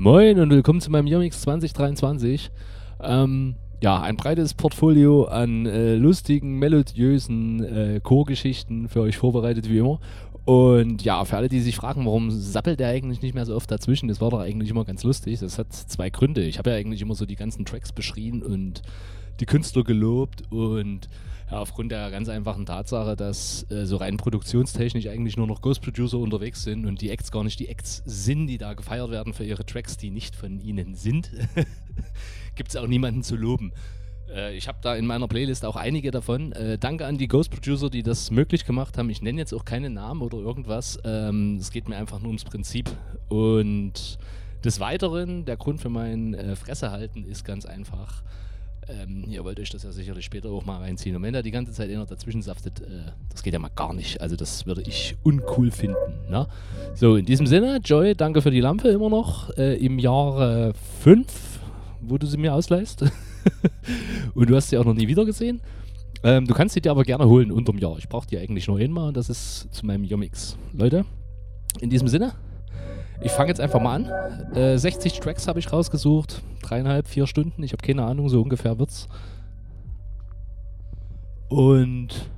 Moin und willkommen zu meinem Yomix 2023. Ähm, ja, ein breites Portfolio an äh, lustigen, melodiösen äh, Chorgeschichten für euch vorbereitet wie immer. Und ja, für alle, die sich fragen, warum sappelt der eigentlich nicht mehr so oft dazwischen, das war doch eigentlich immer ganz lustig. Das hat zwei Gründe. Ich habe ja eigentlich immer so die ganzen Tracks beschrien und die Künstler gelobt und ja, aufgrund der ganz einfachen Tatsache, dass äh, so rein produktionstechnisch eigentlich nur noch Ghost Producer unterwegs sind und die Acts gar nicht die Acts sind, die da gefeiert werden für ihre Tracks, die nicht von ihnen sind, gibt es auch niemanden zu loben. Äh, ich habe da in meiner Playlist auch einige davon. Äh, danke an die Ghost Producer, die das möglich gemacht haben. Ich nenne jetzt auch keine Namen oder irgendwas. Ähm, es geht mir einfach nur ums Prinzip. Und des Weiteren, der Grund für mein äh, Fressehalten ist ganz einfach ähm, ihr wollt euch das ja sicherlich später auch mal reinziehen. Und wenn da die ganze Zeit einer dazwischen saftet, äh, das geht ja mal gar nicht. Also das würde ich uncool finden. Ne? So, in diesem Sinne, Joy, danke für die Lampe immer noch. Äh, Im Jahre 5, wo du sie mir ausleihst. und du hast sie auch noch nie wieder gesehen. Ähm, du kannst sie dir aber gerne holen unterm Jahr. Ich brauche die eigentlich nur einmal und das ist zu meinem Yomix. Leute, in diesem Sinne, ich fange jetzt einfach mal an. Äh, 60 Tracks habe ich rausgesucht. Dreieinhalb, vier Stunden. Ich habe keine Ahnung, so ungefähr wird's. Und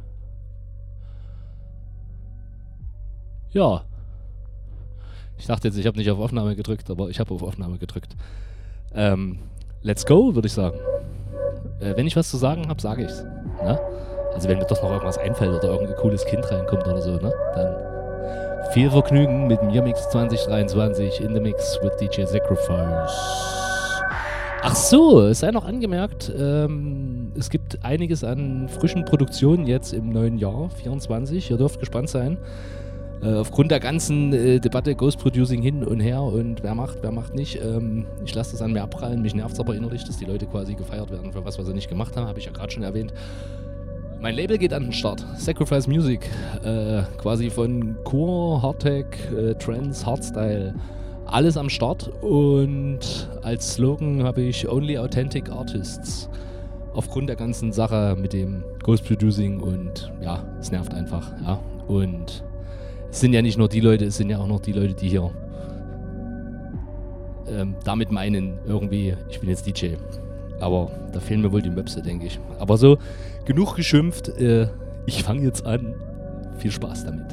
ja. Ich dachte jetzt, ich habe nicht auf Aufnahme gedrückt, aber ich habe auf Aufnahme gedrückt. Ähm, let's go, würde ich sagen. Äh, wenn ich was zu sagen habe, sage ich's. Ne? Also wenn mir doch noch irgendwas einfällt oder irgendein cooles Kind reinkommt oder so, ne? Dann viel Vergnügen mit dem Mix 2023 in the Mix with DJ Sacrifice. Ach so, es sei noch angemerkt, ähm, es gibt einiges an frischen Produktionen jetzt im neuen Jahr 24. Ihr dürft gespannt sein. Äh, aufgrund der ganzen äh, Debatte Ghost Producing hin und her und wer macht, wer macht nicht. Ähm, ich lasse das an mir abprallen. Mich nervt es aber innerlich, dass die Leute quasi gefeiert werden für was, was sie nicht gemacht haben. Habe ich ja gerade schon erwähnt. Mein Label geht an den Start. Sacrifice Music. Äh, quasi von Core, Hardtech, äh, Trance, Hardstyle. Alles am Start. Und als Slogan habe ich Only Authentic Artists. Aufgrund der ganzen Sache mit dem Ghost Producing und ja, es nervt einfach. Ja. Und es sind ja nicht nur die Leute, es sind ja auch noch die Leute, die hier ähm, damit meinen, irgendwie, ich bin jetzt DJ. Aber da fehlen mir wohl die Möpse, denke ich. Aber so, genug geschimpft. Äh, ich fange jetzt an. Viel Spaß damit.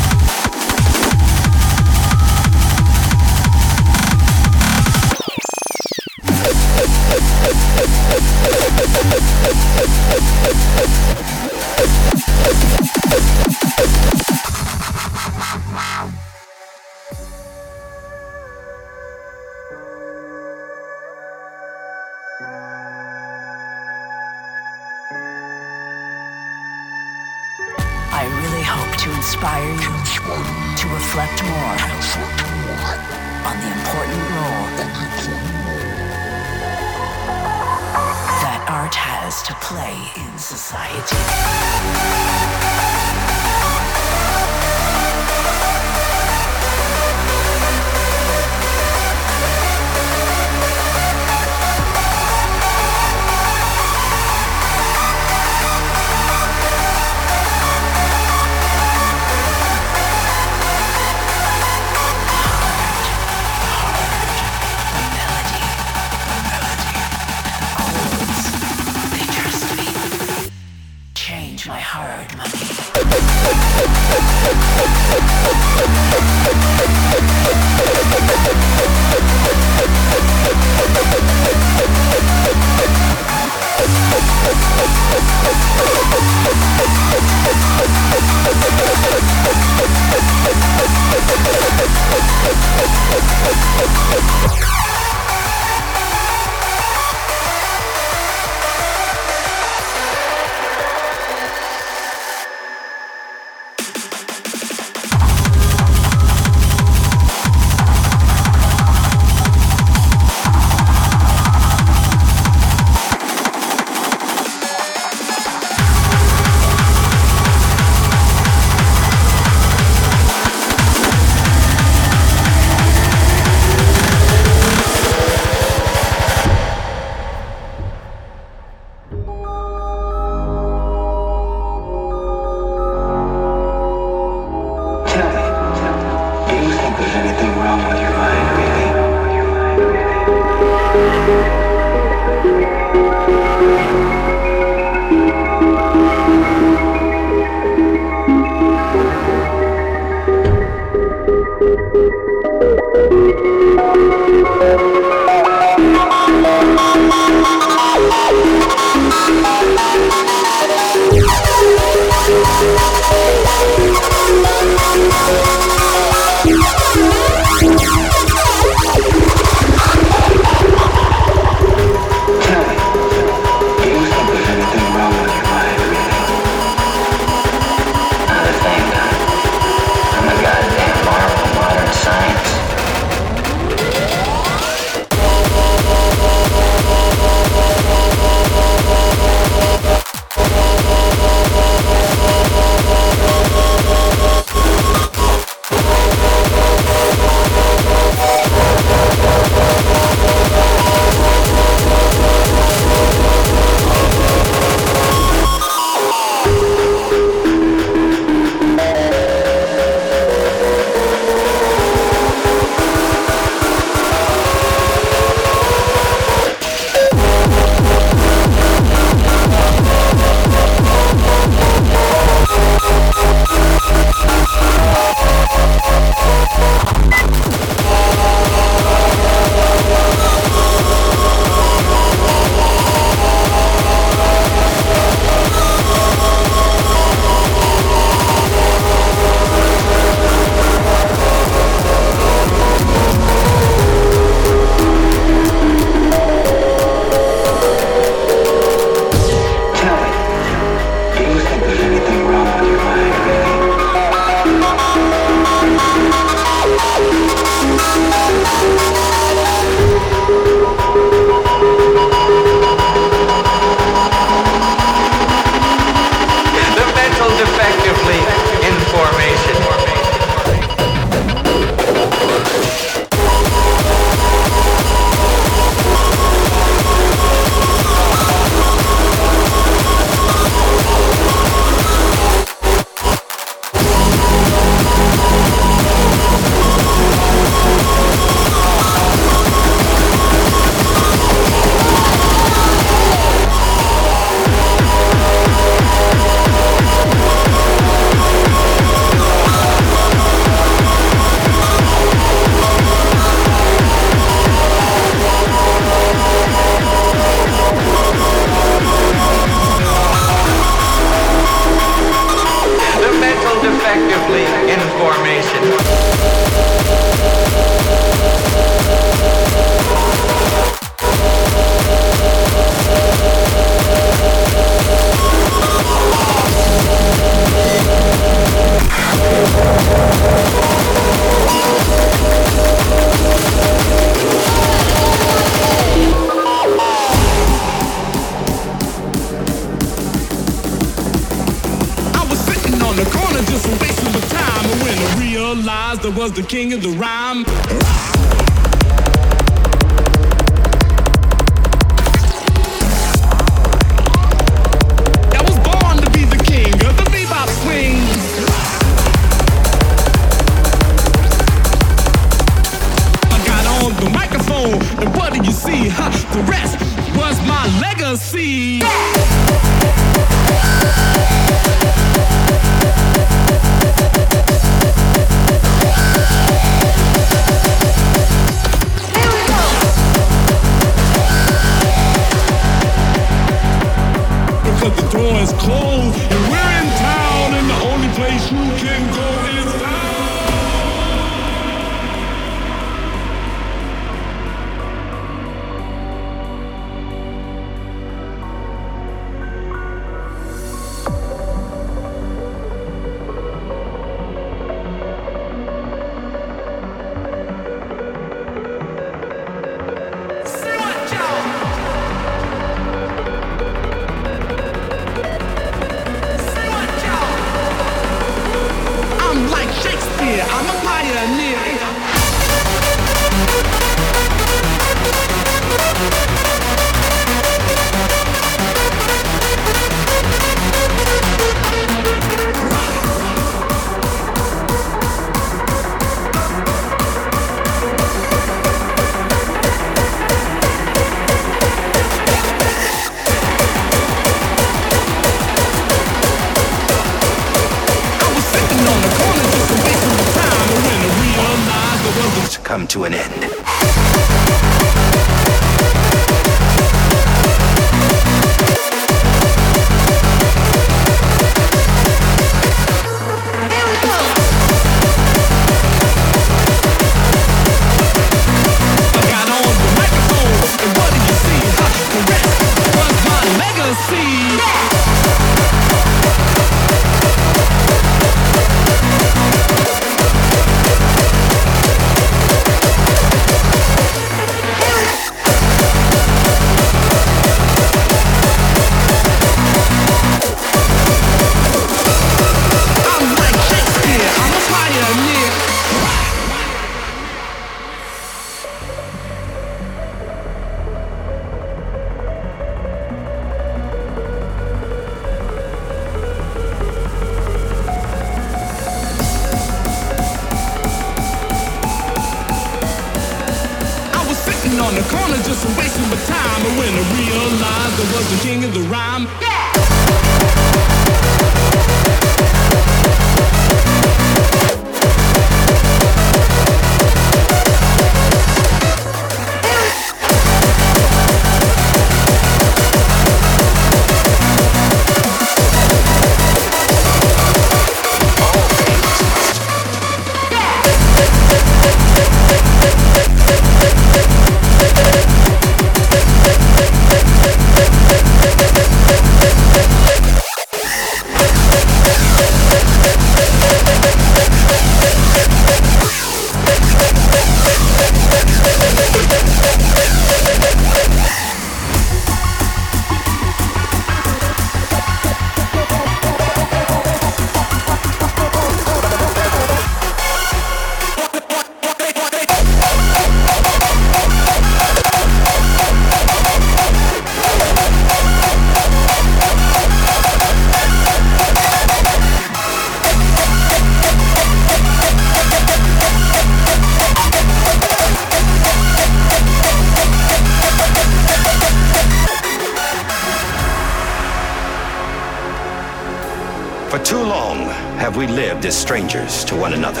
strangers to one another,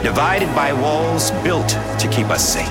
divided by walls built to keep us safe.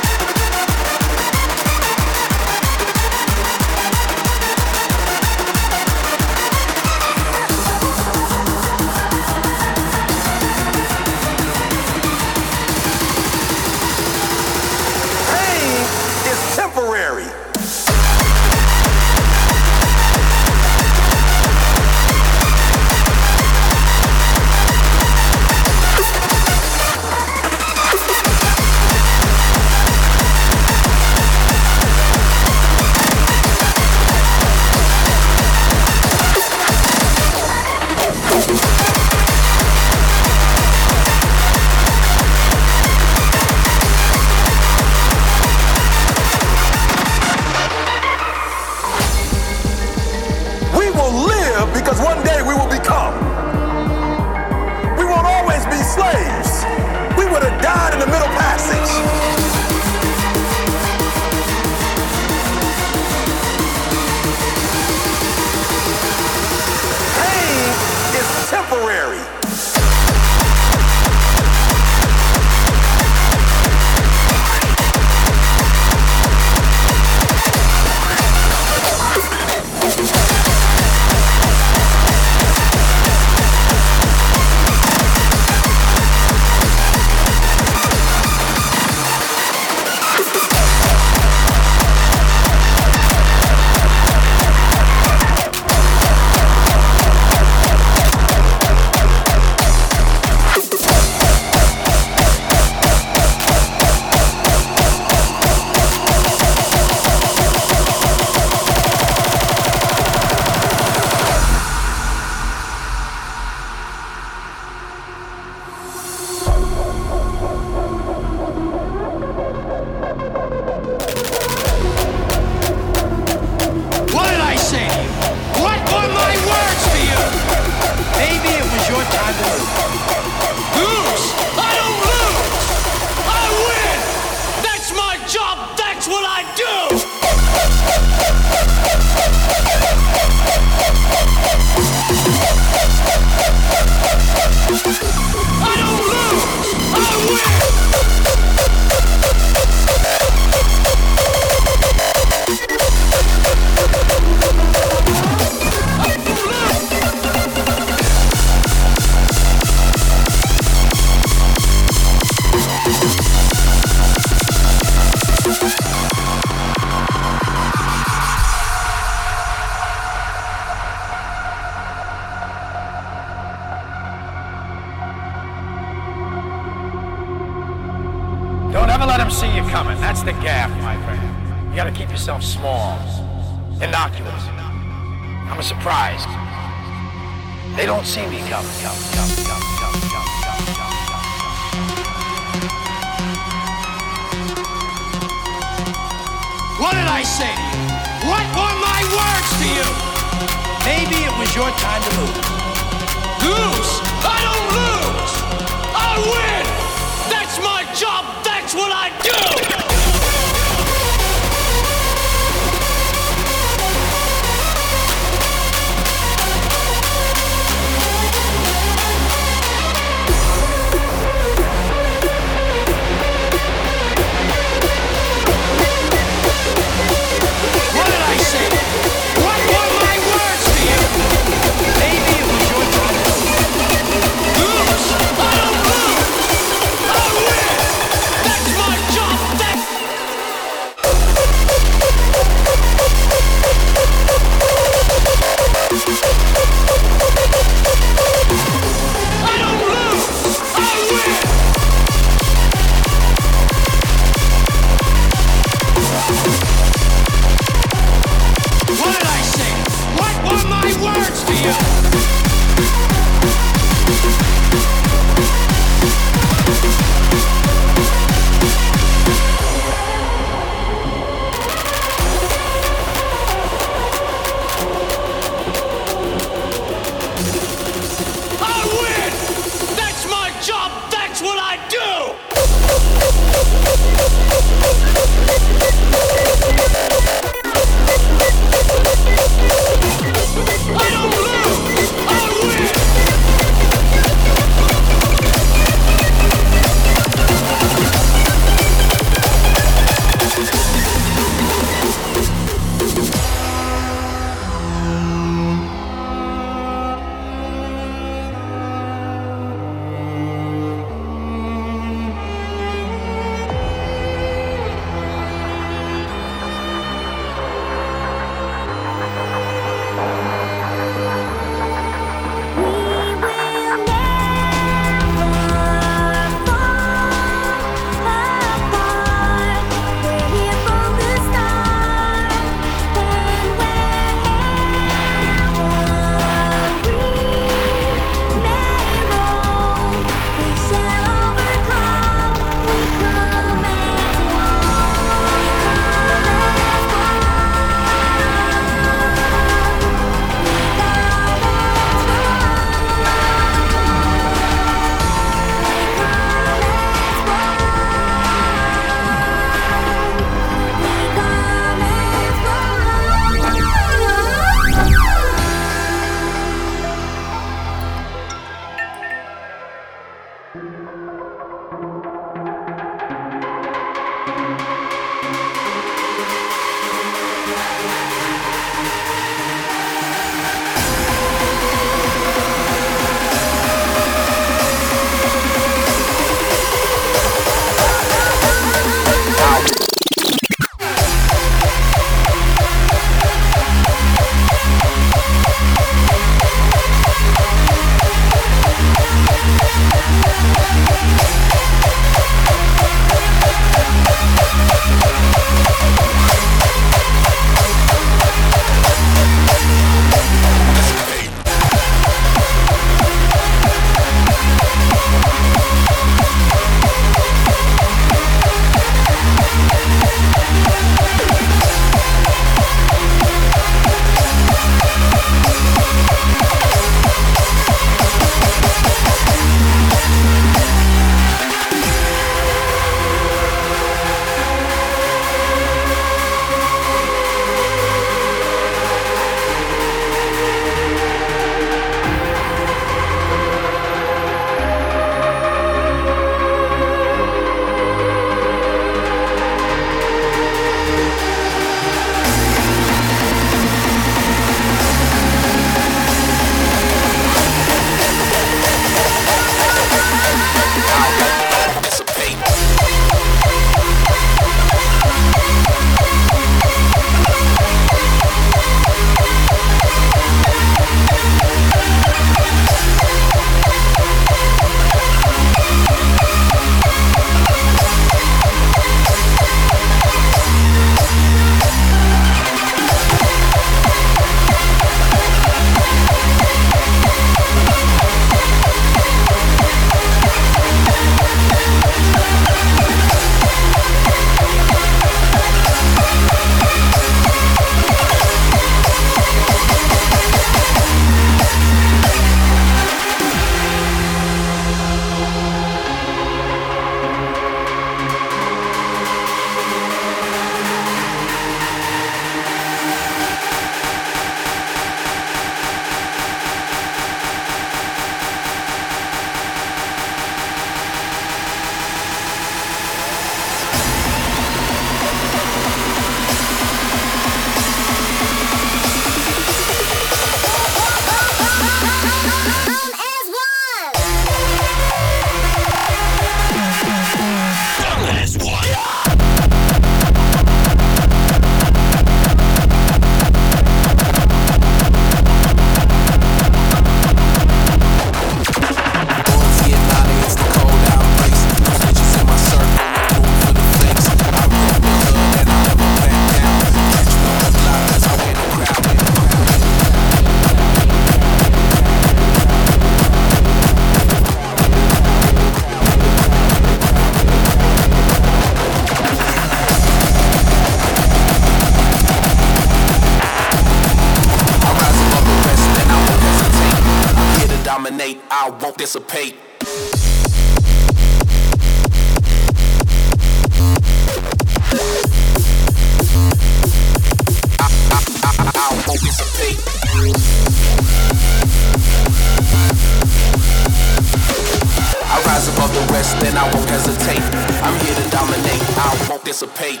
then I won't hesitate. I'm here to dominate, I won't dissipate.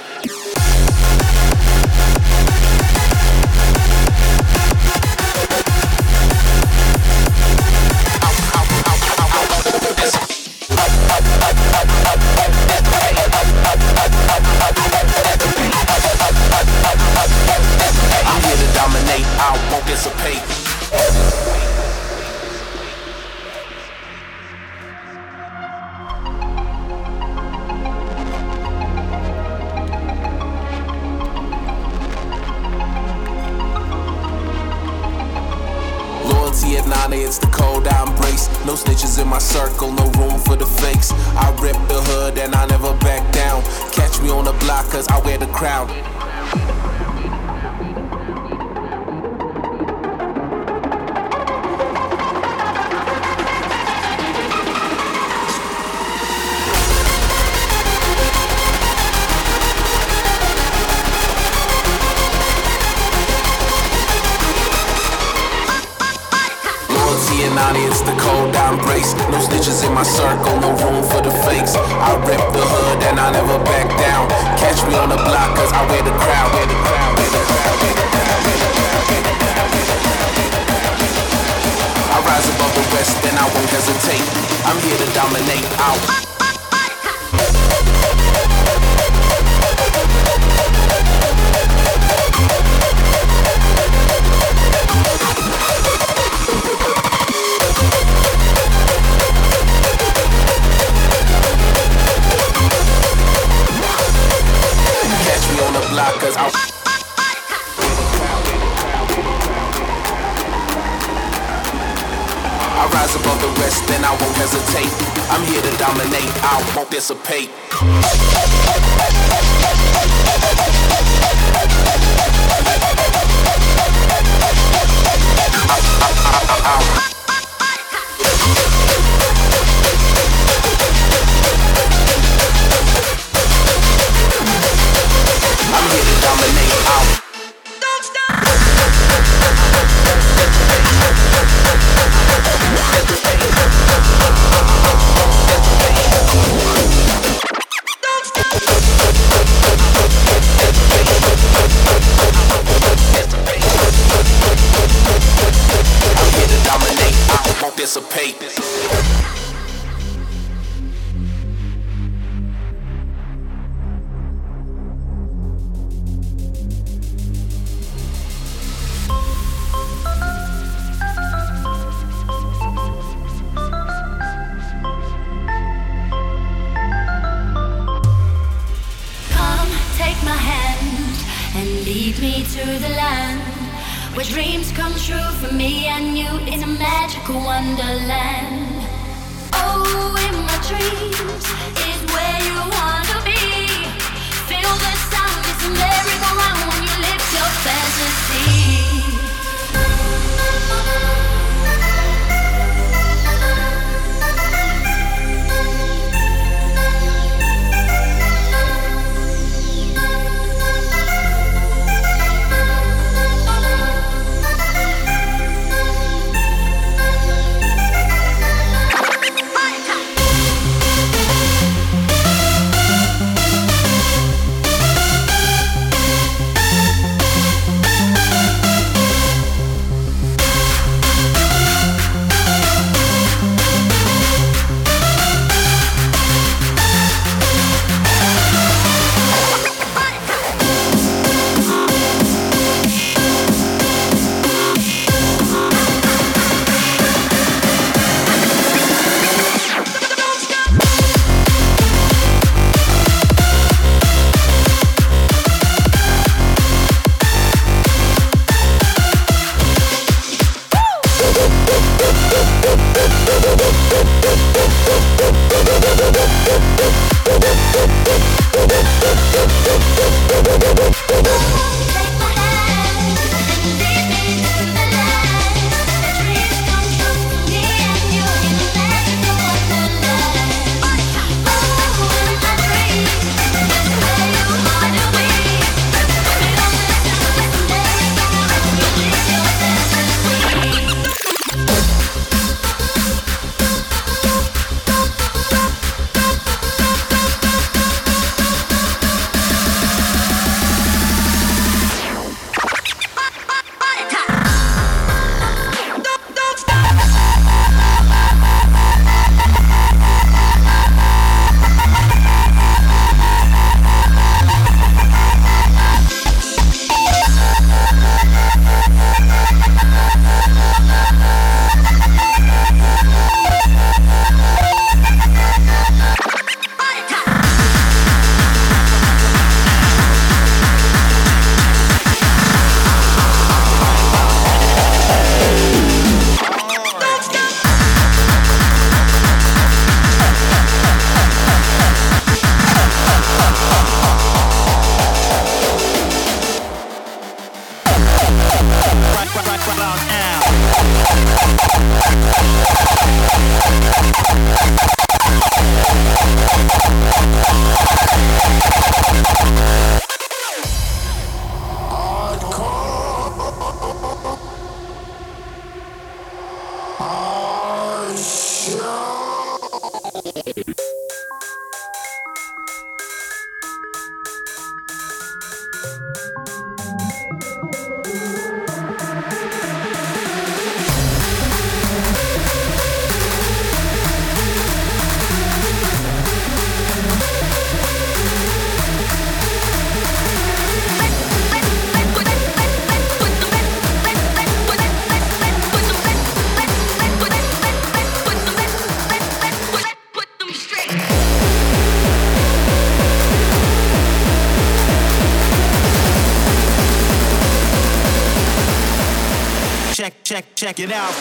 Check it out.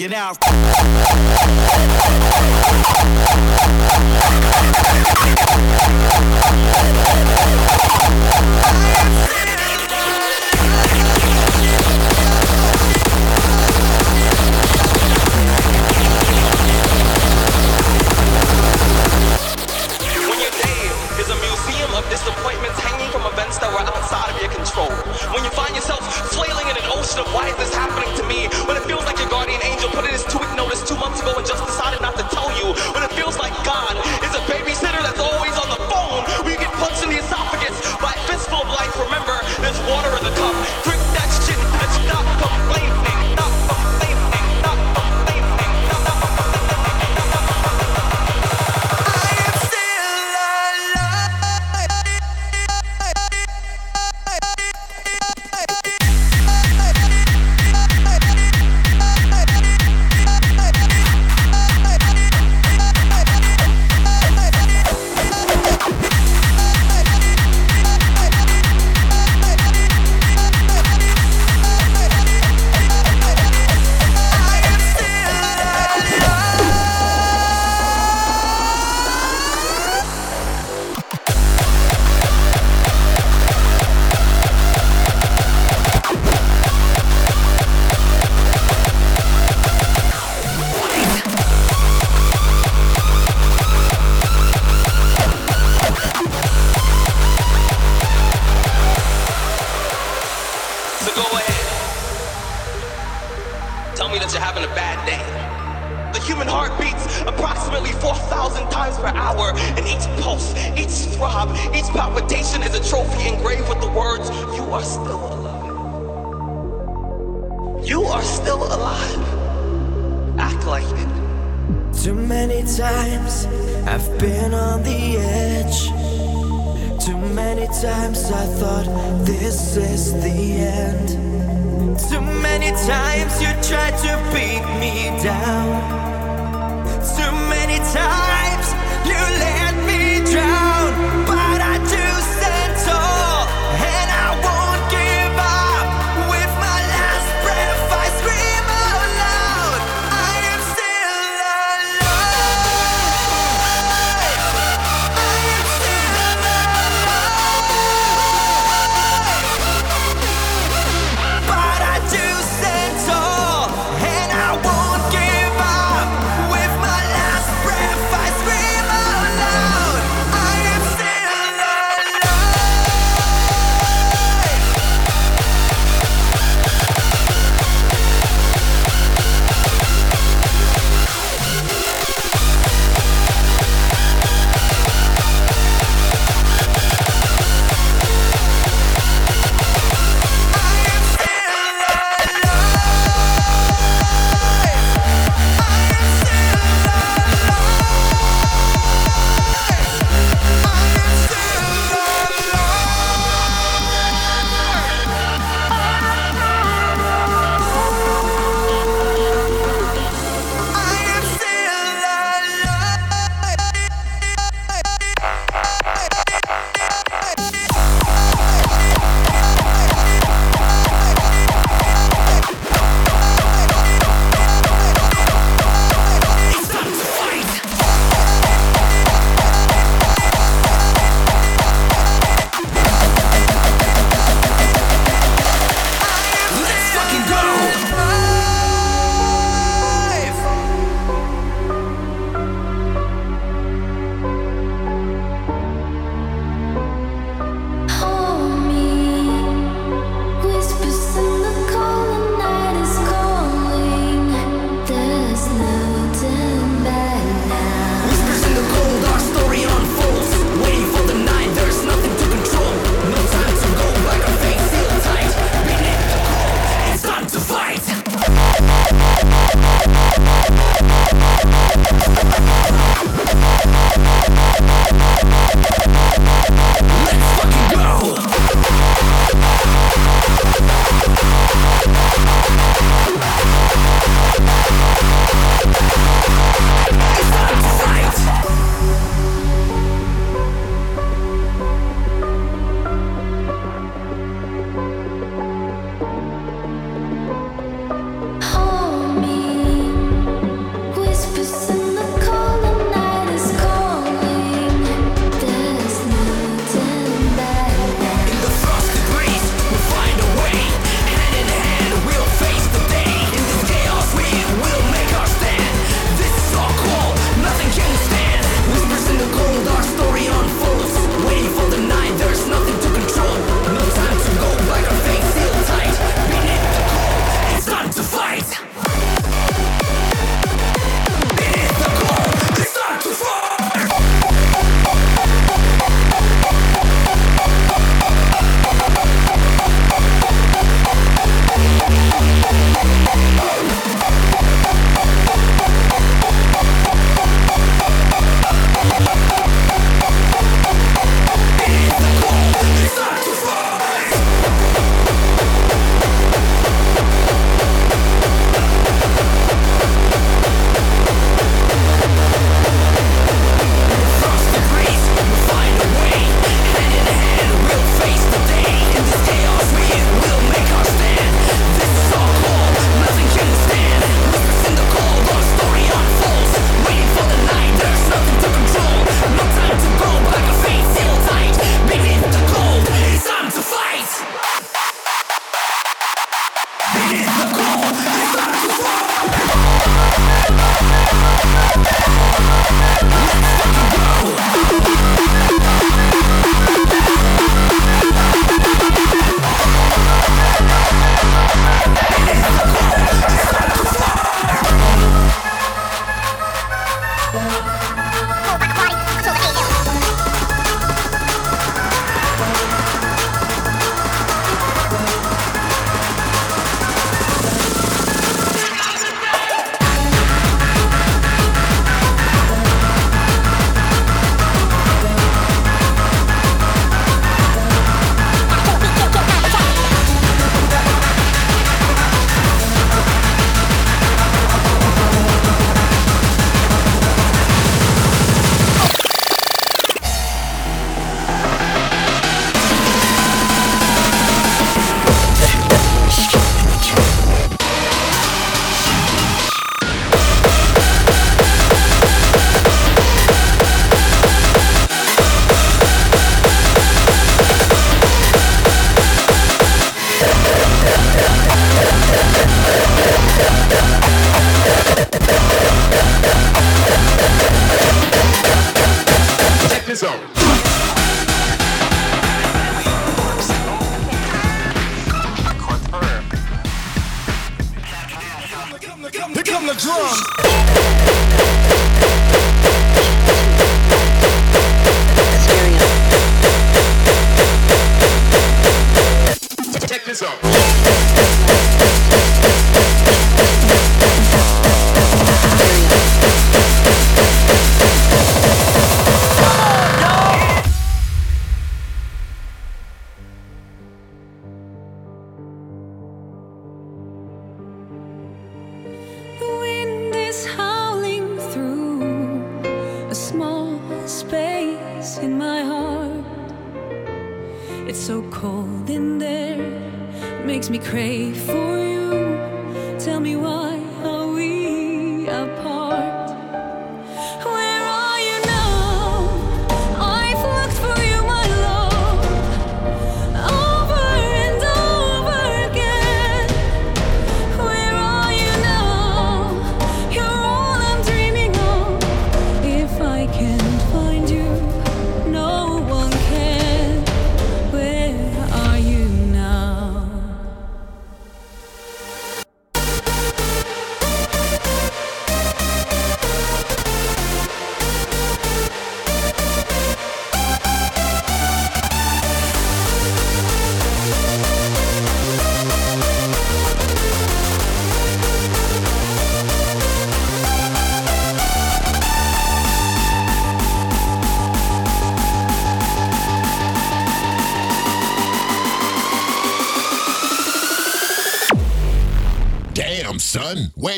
It out.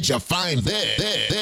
that you find this? there.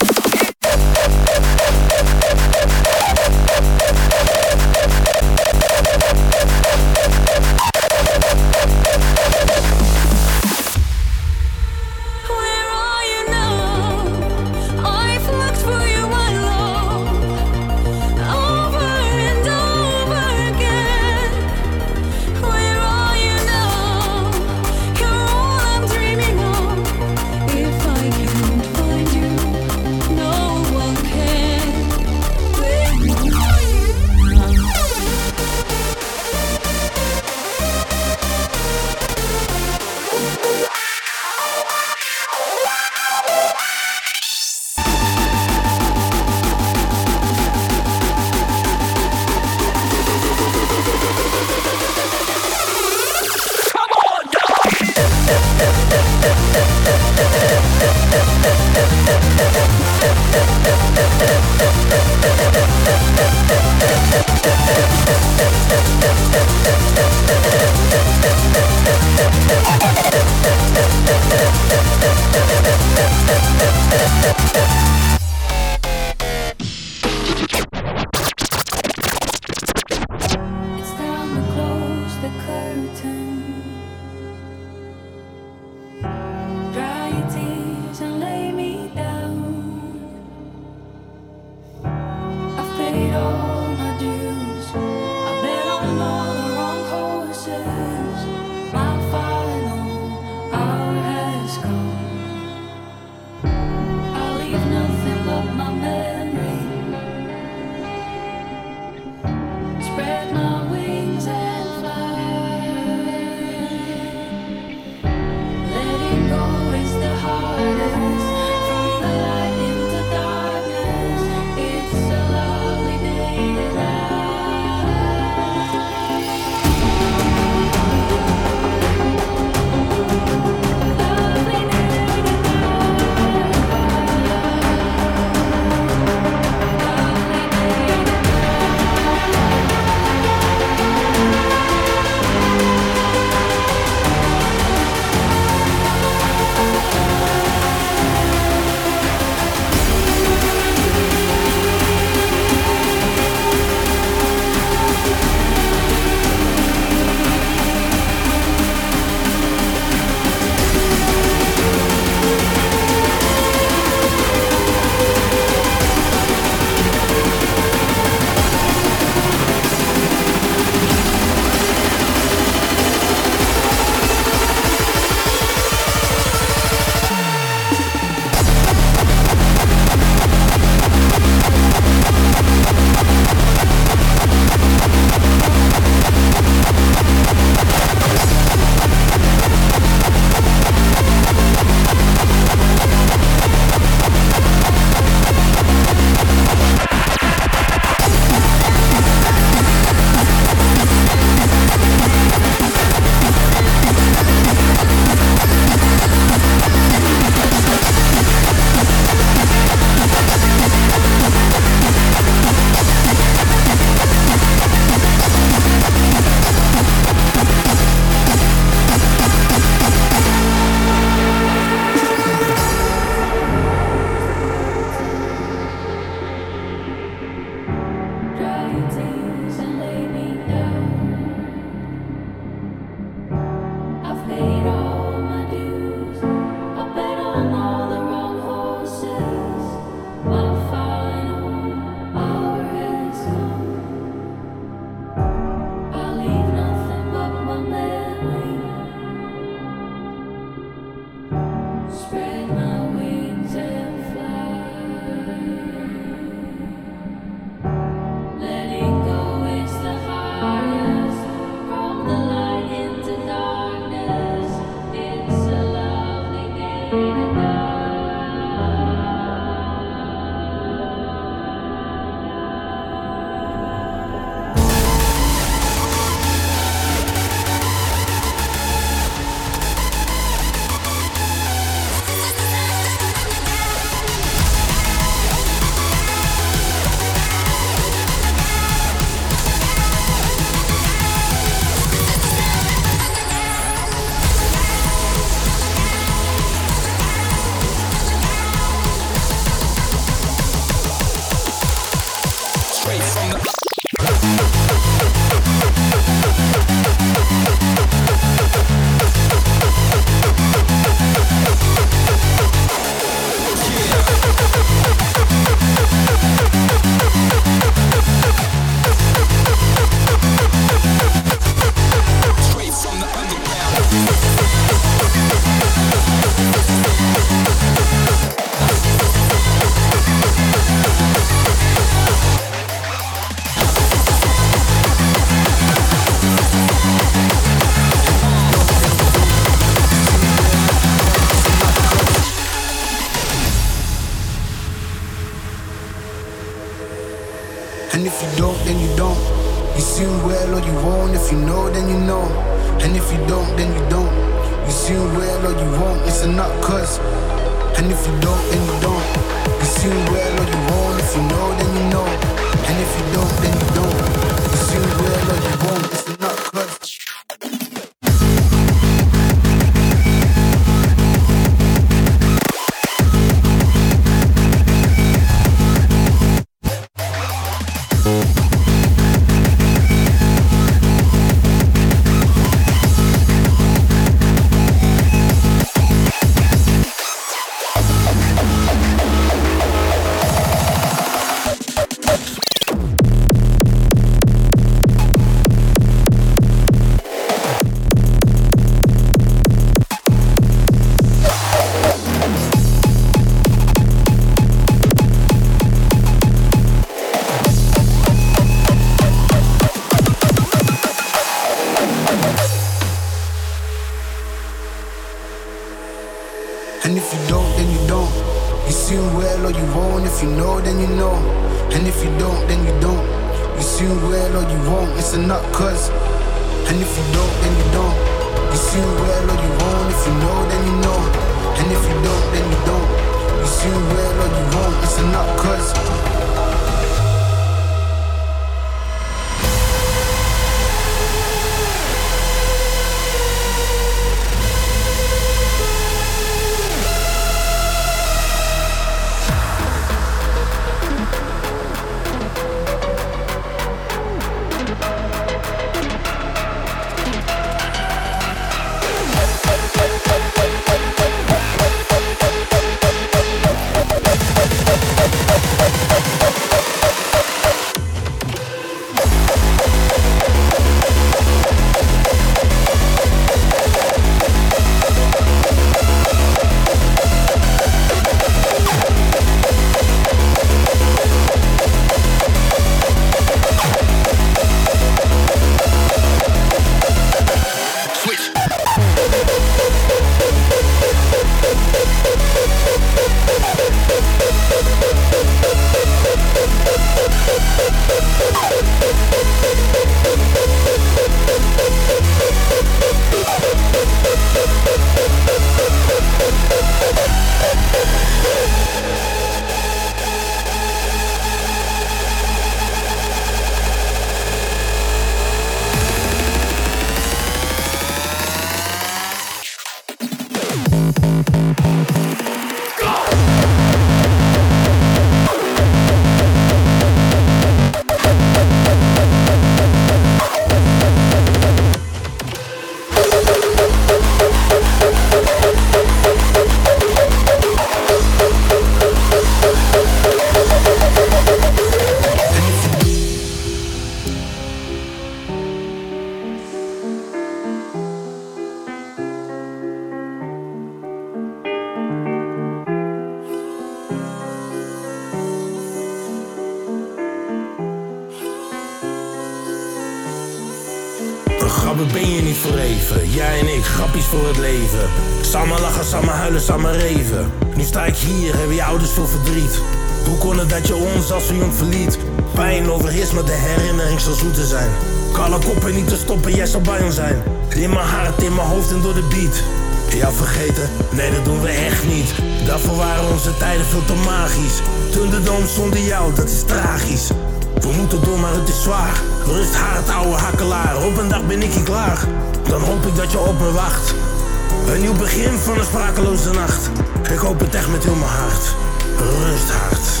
Een nieuw begin van een sprakeloze nacht. Ik hoop het echt met heel mijn hart. Rustig,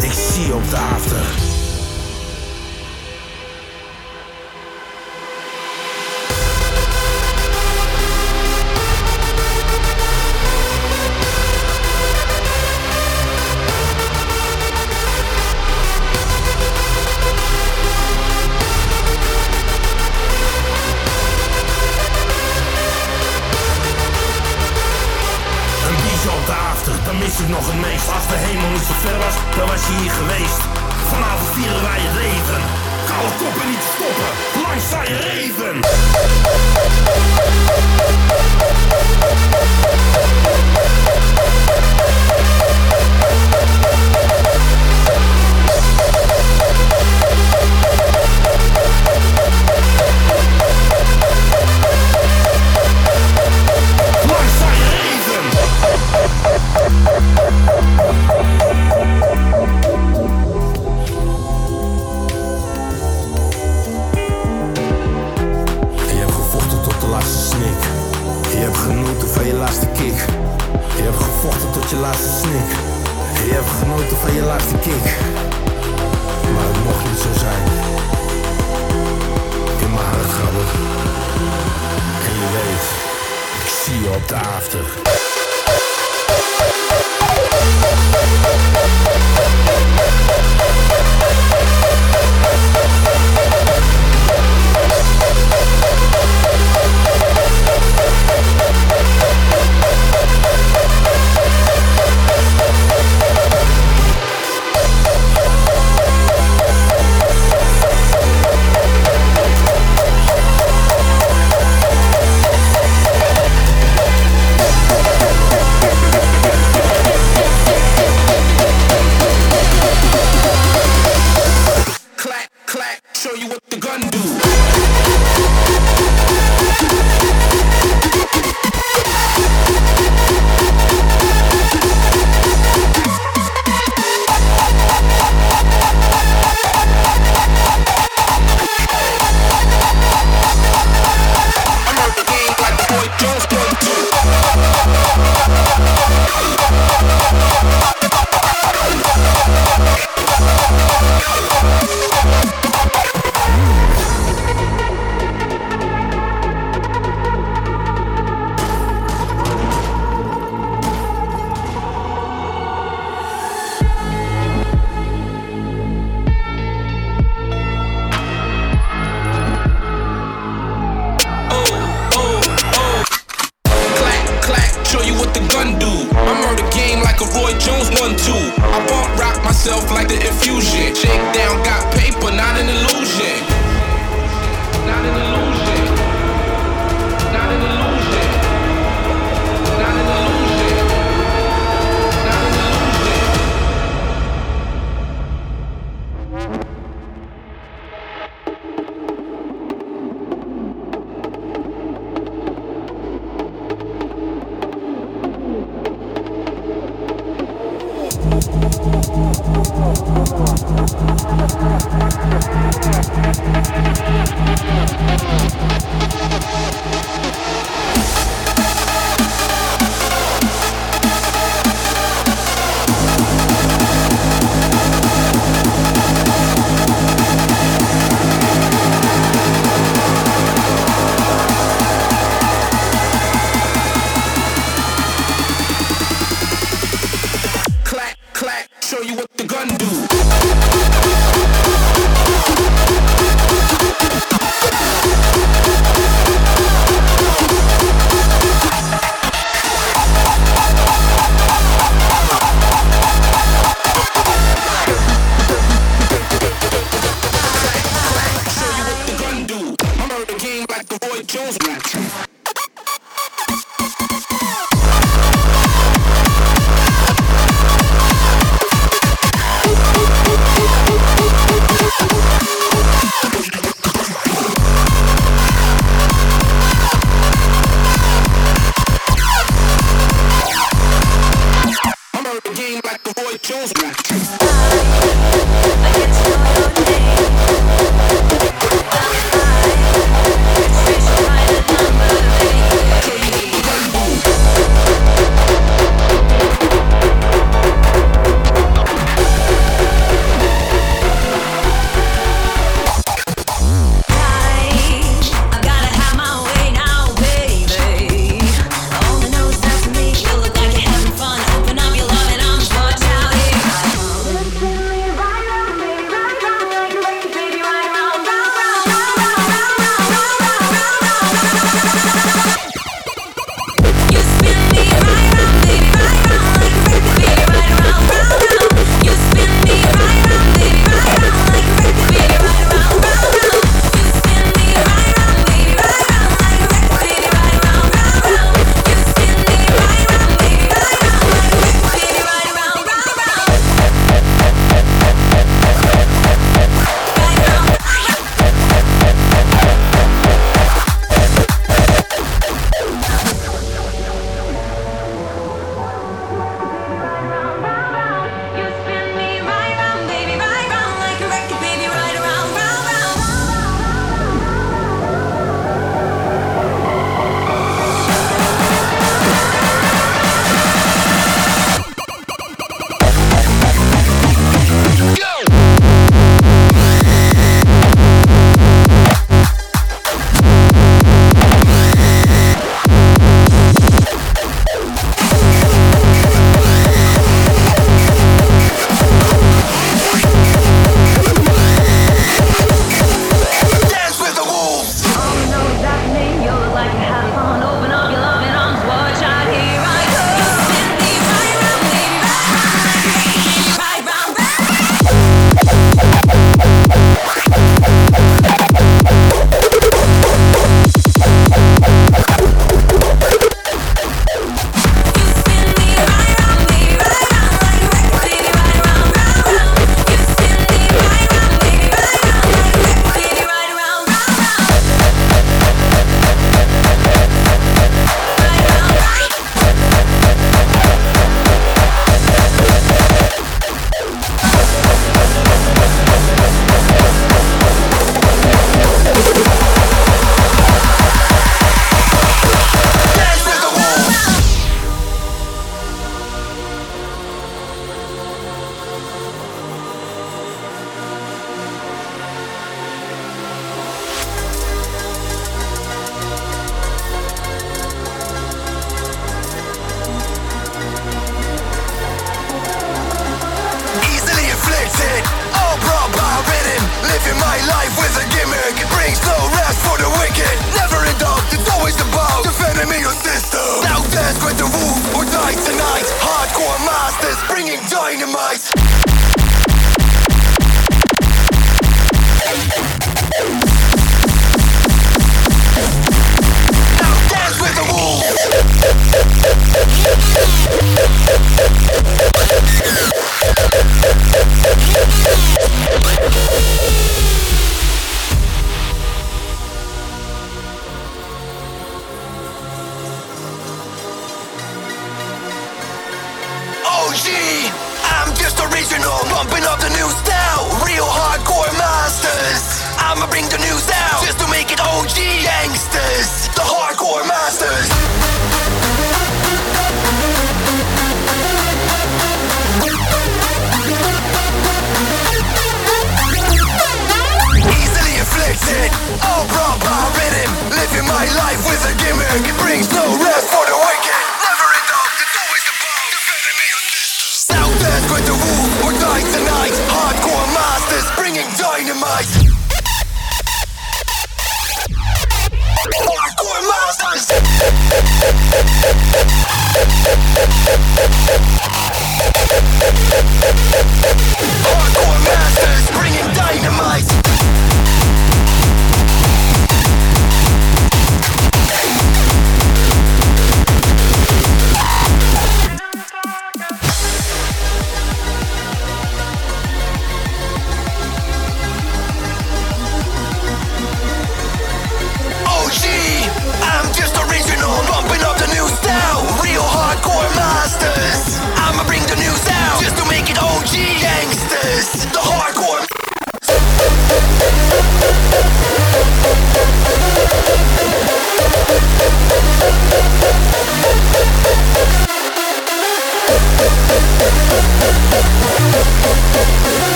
Ik zie je op de after. Welcome.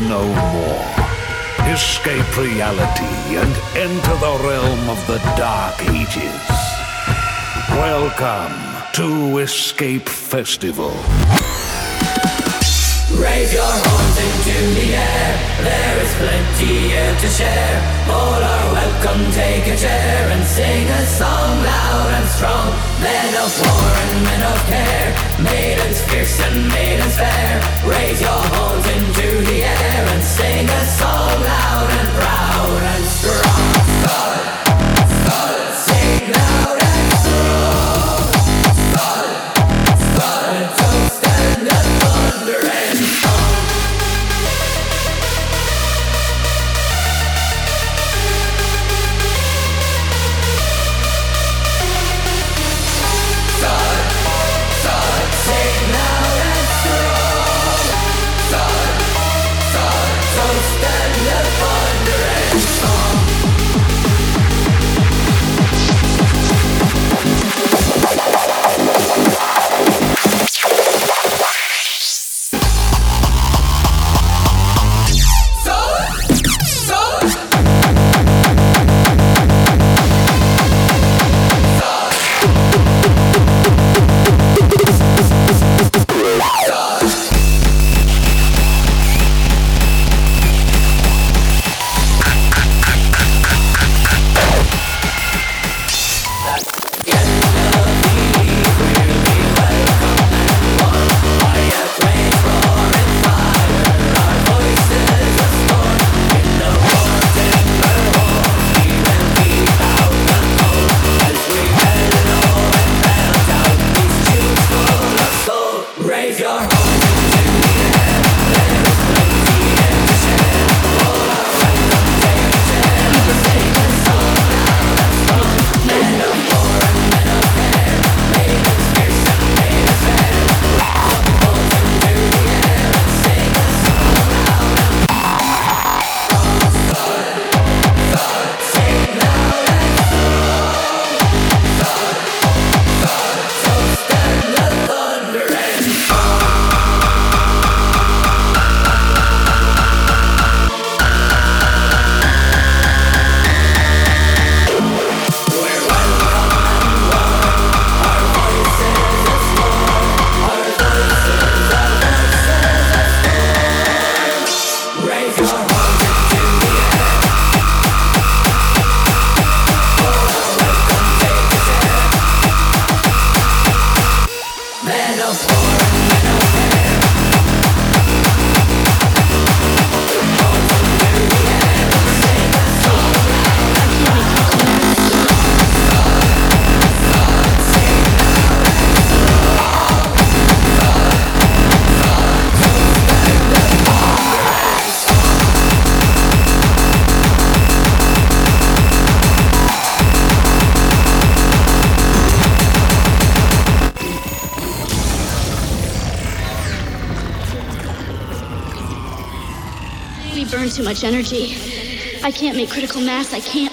No more. Escape reality and enter the realm of the Dark Ages. Welcome to Escape Festival. Much energy. I can't make critical mass. I can't.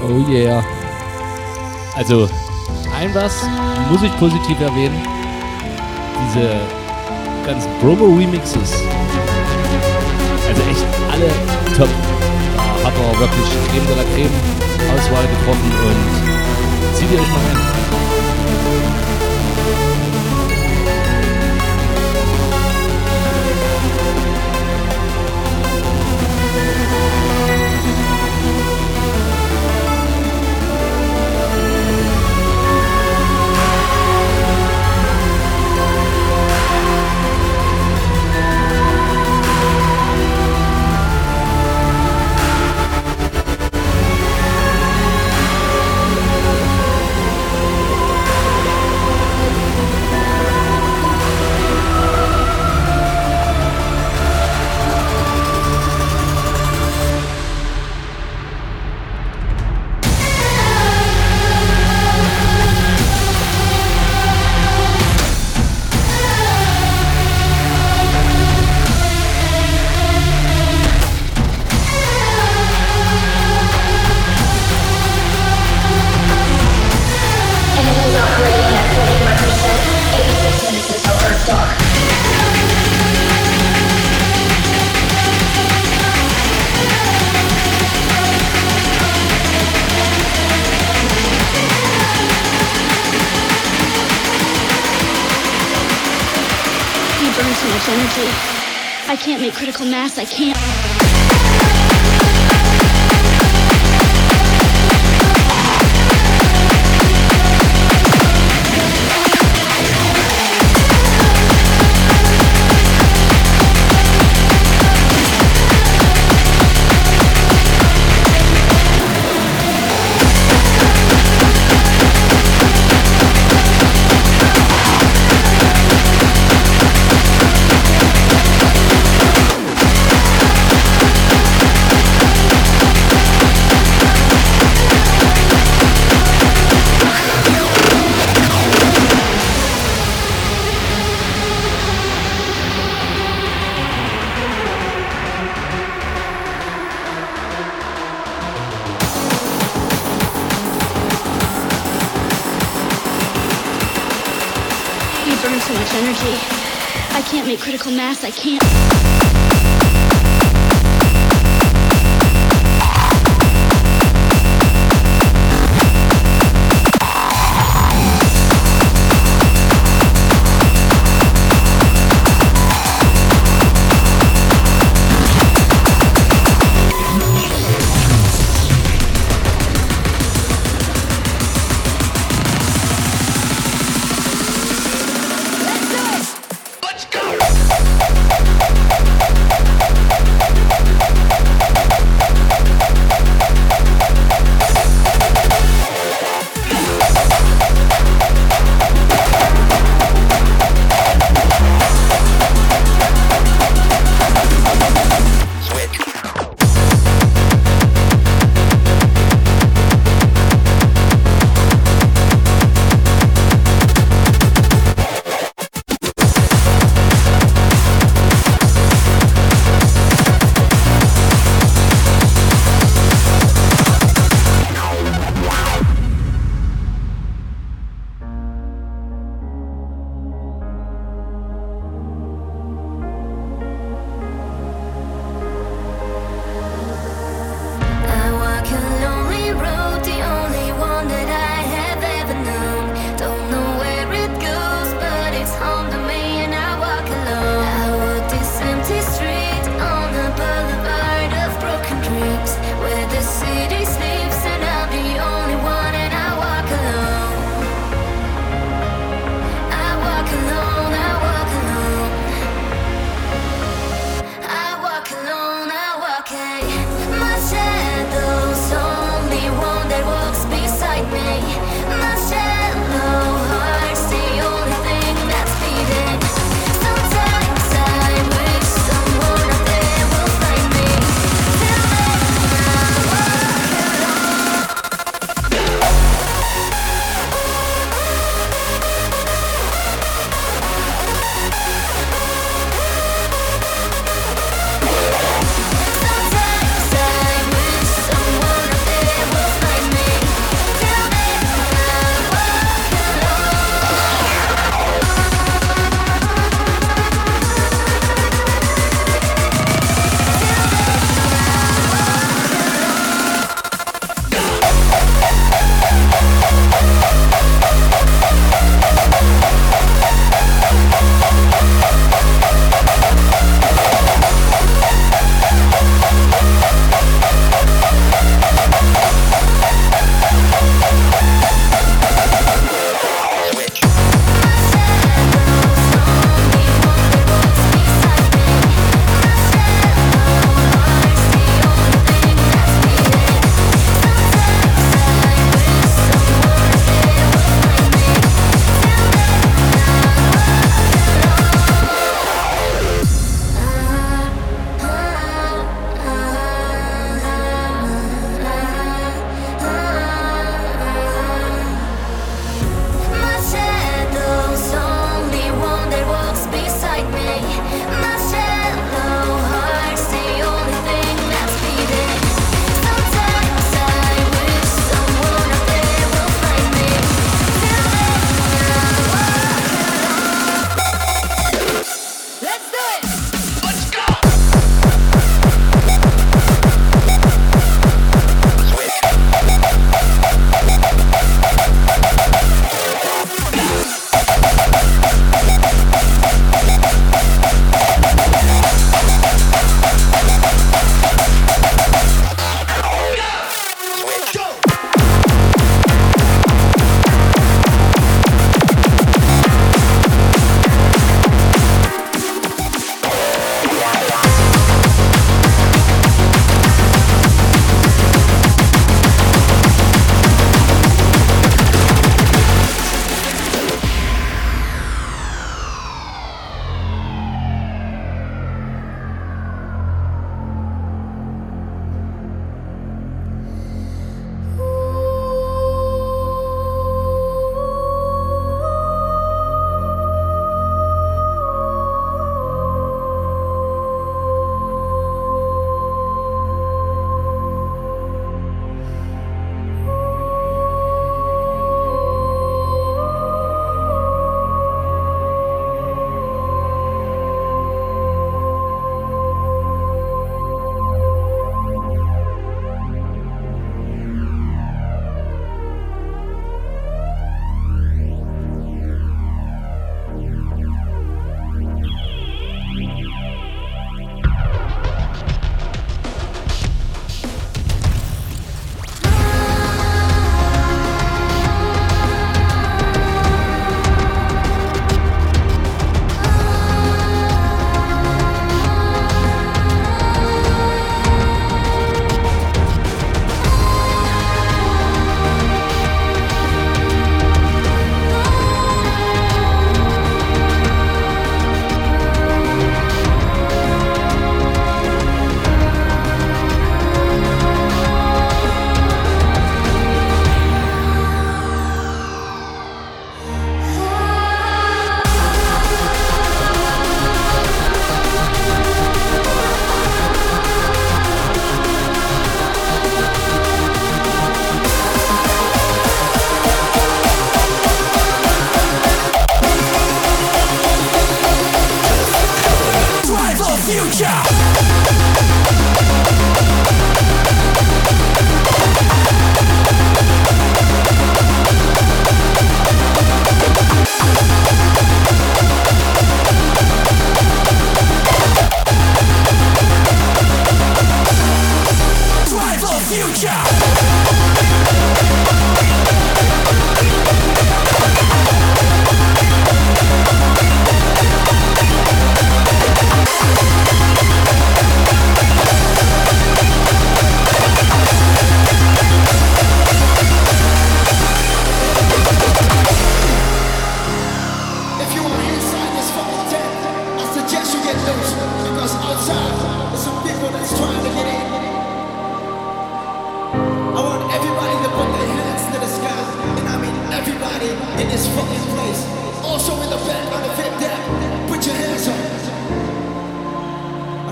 Oh yeah. Also, ein was muss ich positiv erwähnen. Diese ganzen Promo-Remixes. Also echt alle top. Da hat er wirklich Creme de la Creme Auswahl getroffen und zieht ihr euch mal rein.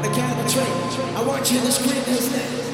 I the count of. I want you to scream his name.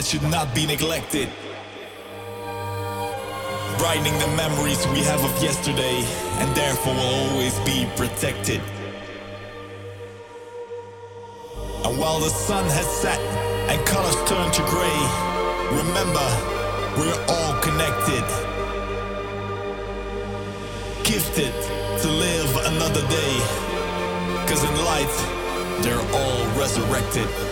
that should not be neglected. Brightening the memories we have of yesterday and therefore will always be protected. And while the sun has set and colors turn to grey, remember, we're all connected. Gifted to live another day, cause in life, they're all resurrected.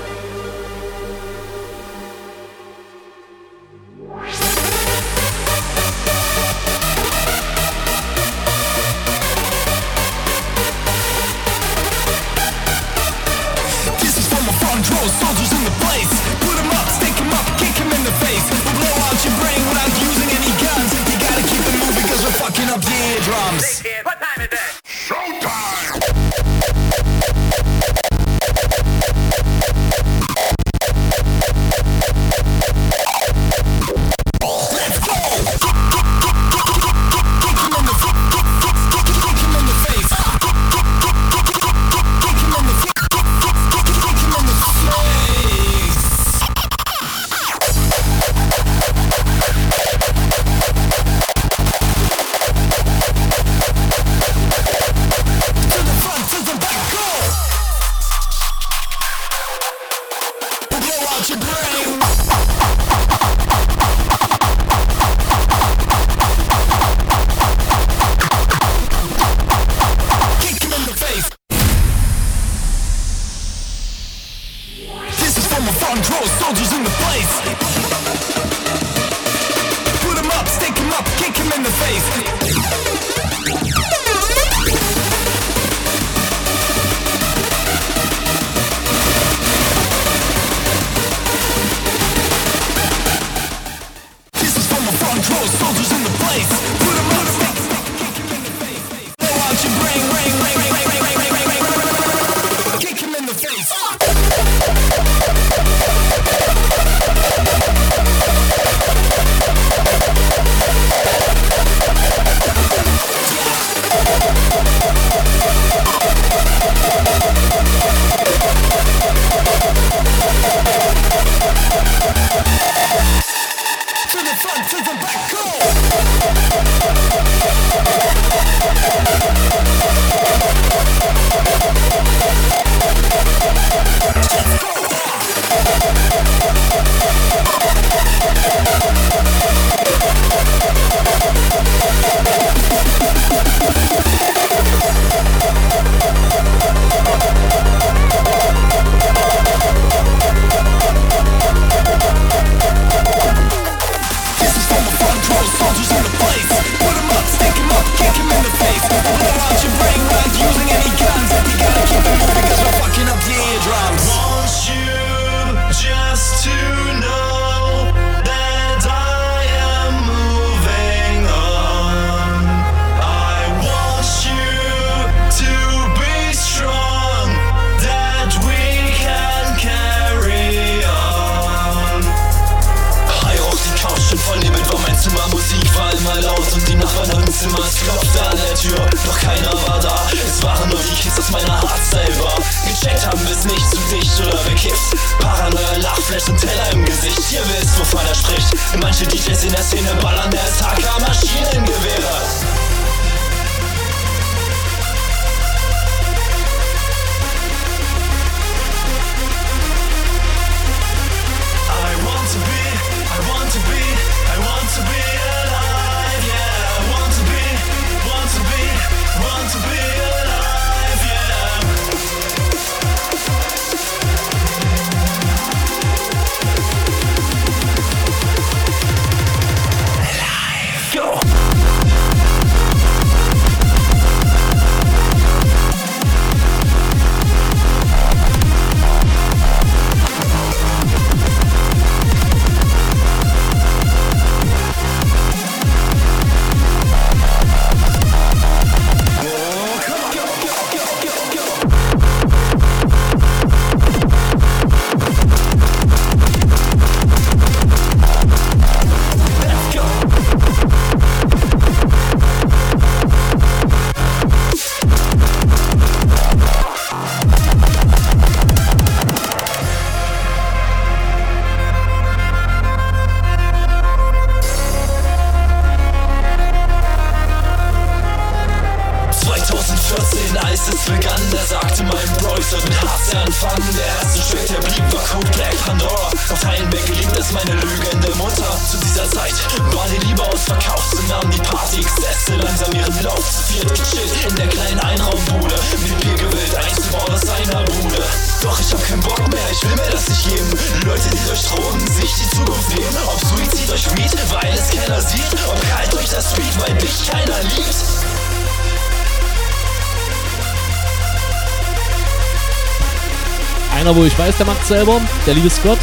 selber, der liebe Scott.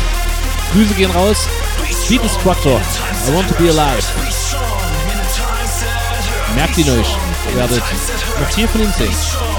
Grüße gehen raus. Beat Instructor, I want to be alive. Merkt ihn euch, ihr werdet noch viel von ihm sehen.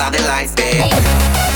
about the lights, babe.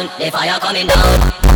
Down, the fire coming down.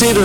consider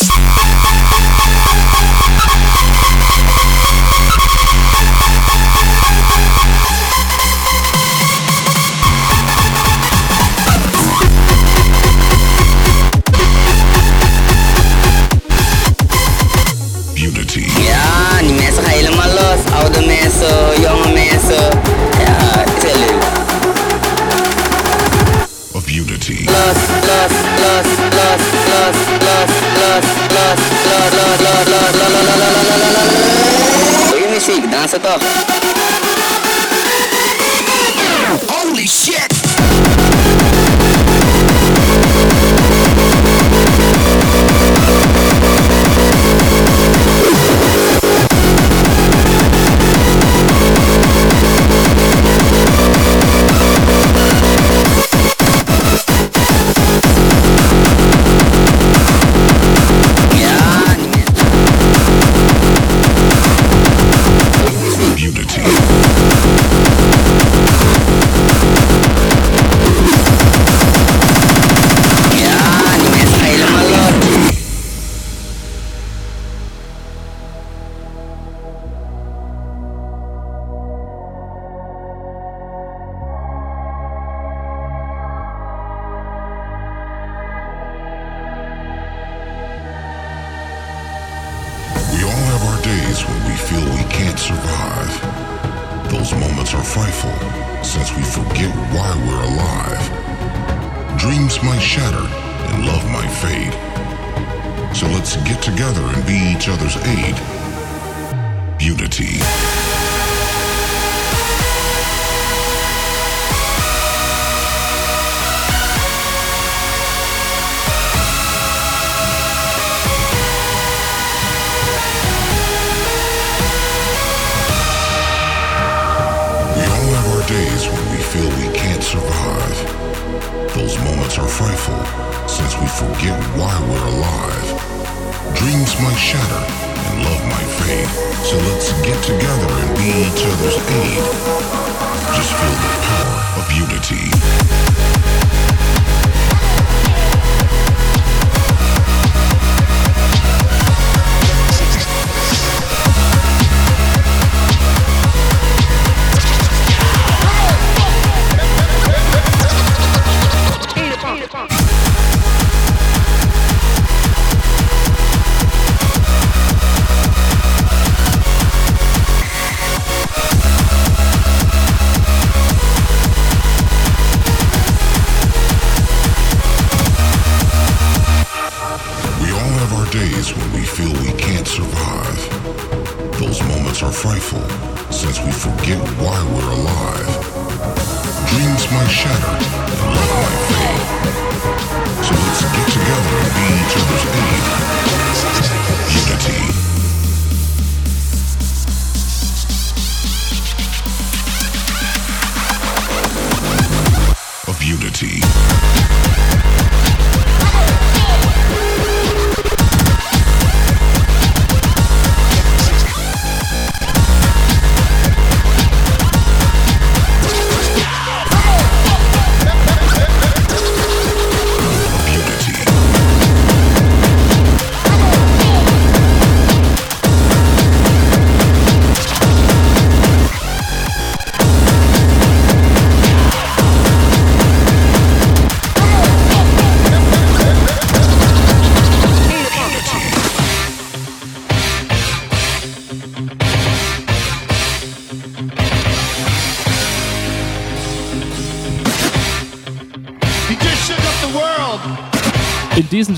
up.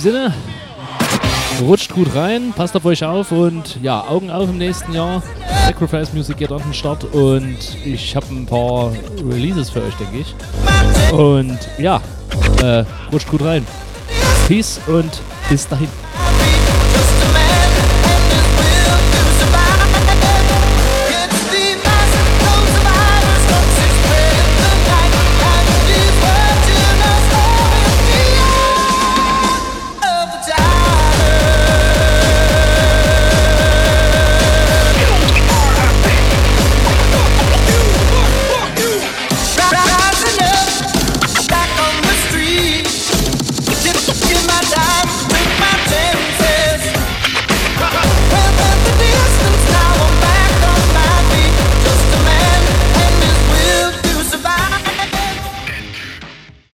Sinne, rutscht gut rein, passt auf euch auf und ja, Augen auf im nächsten Jahr. Sacrifice Music geht an den Start und ich habe ein paar Releases für euch, denke ich. Und ja, äh, rutscht gut rein. Peace und bis dahin.